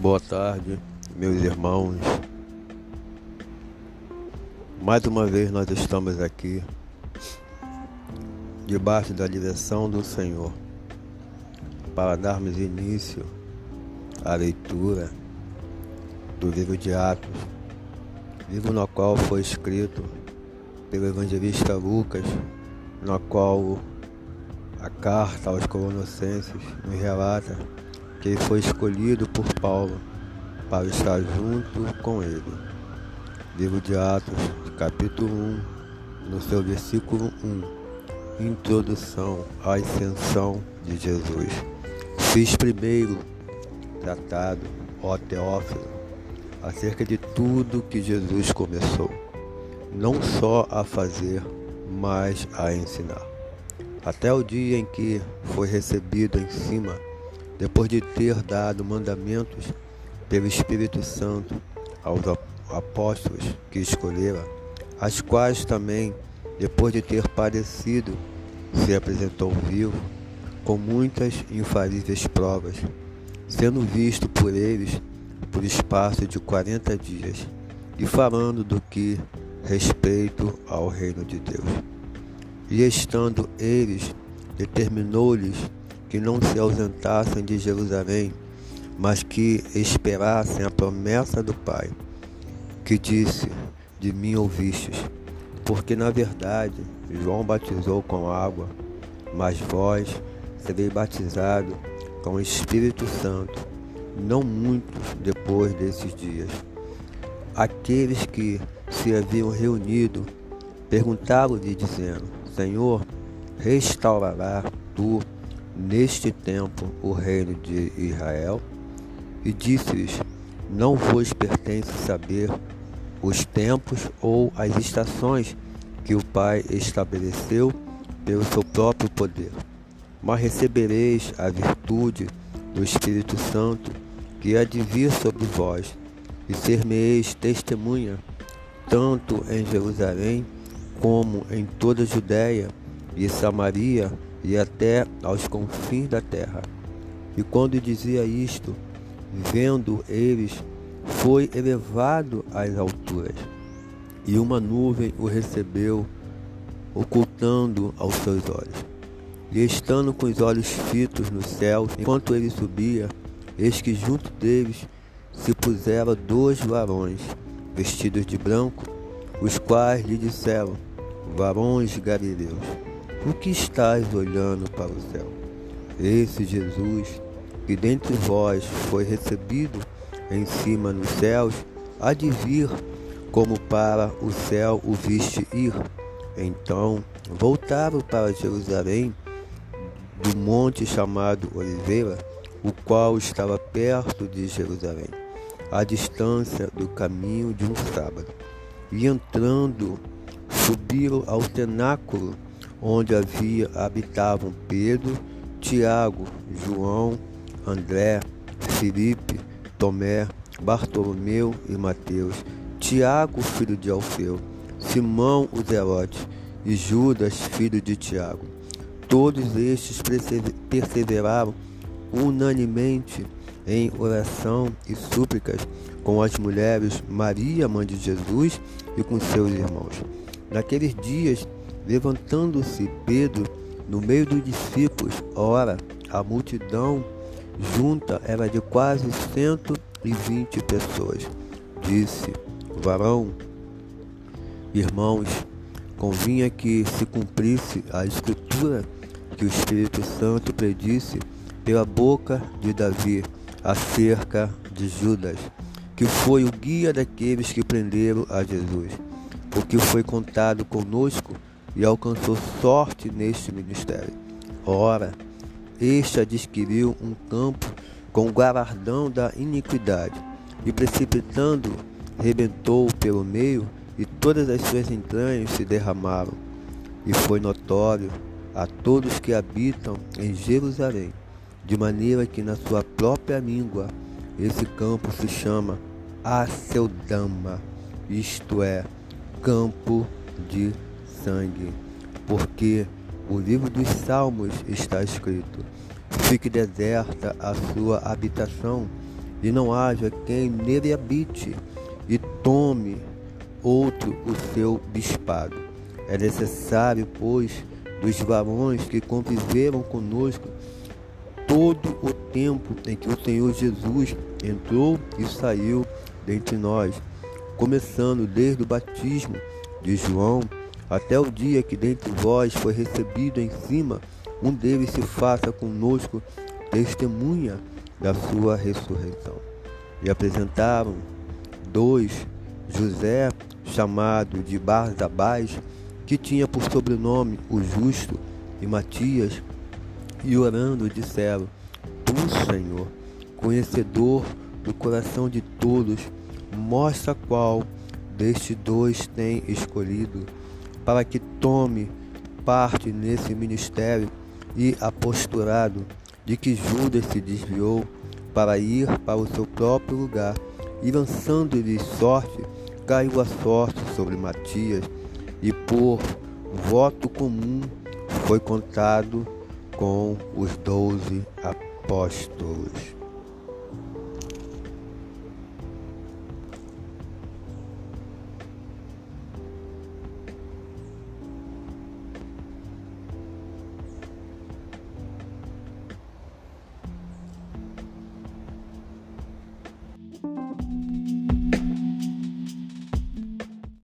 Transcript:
Boa tarde, meus irmãos. Mais uma vez nós estamos aqui, debaixo da direção do Senhor, para darmos início à leitura do livro de Atos, livro no qual foi escrito pelo evangelista Lucas, no qual a carta aos Colossenses nos relata que foi escolhido por Paulo para estar junto com ele. Livro de Atos, capítulo 1, no seu versículo 1, Introdução à Ascensão de Jesus. Fiz primeiro tratado, ó Teófilo, acerca de tudo que Jesus começou, não só a fazer, mas a ensinar. Até o dia em que foi recebido em cima depois de ter dado mandamentos pelo Espírito Santo aos apóstolos que escolhera, as quais também, depois de ter padecido, se apresentou vivo, com muitas infalíveis provas, sendo visto por eles por espaço de quarenta dias, e falando do que respeito ao reino de Deus. E estando eles, determinou-lhes que não se ausentassem de Jerusalém, mas que esperassem a promessa do Pai, que disse: De mim ouvistes. Porque na verdade João batizou com água, mas vós sereis batizados com o Espírito Santo, não muito depois desses dias. Aqueles que se haviam reunido perguntaram-lhe, dizendo: Senhor, restaurará tu neste tempo o reino de Israel? E disse-lhes: Não vos pertence saber os tempos ou as estações que o Pai estabeleceu pelo seu próprio poder, mas recebereis a virtude do Espírito Santo que há de vir sobre vós, e ser-me-eis testemunha, tanto em Jerusalém como em toda a Judéia e Samaria e até aos confins da terra. E quando dizia isto, vendo eles, foi elevado às alturas, e uma nuvem o recebeu, ocultando aos seus olhos. E estando com os olhos fitos no céu, enquanto ele subia, eis que junto deles se puseram dois varões, vestidos de branco, os quais lhe disseram, varões galileus, por que estás olhando para o céu? Esse Jesus, que dentre vós foi recebido em cima nos céus, há de vir como para o céu o viste ir. Então voltaram para Jerusalém do monte chamado Oliveira, o qual estava perto de Jerusalém, à distância do caminho de um sábado. E entrando, subiram ao cenáculo onde havia habitavam Pedro, Tiago, João, André, Filipe, Tomé, Bartolomeu e Mateus, Tiago, filho de Alfeu, Simão o Zelote e Judas, filho de Tiago. Todos estes perseveraram unanimemente em oração e súplicas com as mulheres Maria, mãe de Jesus, e com seus irmãos. Naqueles dias, Levantando-se Pedro no meio dos discípulos, ora, a multidão junta era de quase cento e vinte pessoas. Disse, varão, irmãos, convinha que se cumprisse a escritura que o Espírito Santo predisse pela boca de Davi acerca de Judas, que foi o guia daqueles que prenderam a Jesus, porque foi contado conosco e alcançou sorte neste ministério. Ora, este adquiriu um campo com o galardão da iniquidade, e precipitando, rebentou pelo meio, e todas as suas entranhas se derramaram. E foi notório a todos que habitam em Jerusalém, de maneira que na sua própria língua esse campo se chama Aceldama, isto é, campo de sangue, porque o livro dos Salmos está escrito: Fique deserta a sua habitação, e não haja quem nele habite, e tome outro o seu bispado. É necessário, pois, dos varões que conviveram conosco todo o tempo em que o Senhor Jesus entrou e saiu dentre nós, começando desde o batismo de João até o dia que dentre vós foi recebido em cima, um deles se faça conosco testemunha da sua ressurreição. E apresentaram dois, José, chamado de Barzabás, que tinha por sobrenome o Justo, e Matias, e orando disseram: Tu, Senhor, conhecedor do coração de todos, mostra qual destes dois tem escolhido, para que tome parte nesse ministério e apostolado de que Judas se desviou para ir para o seu próprio lugar, e lançando-lhe sorte, caiu a sorte sobre Matias, e por voto comum foi contado com os doze apóstolos.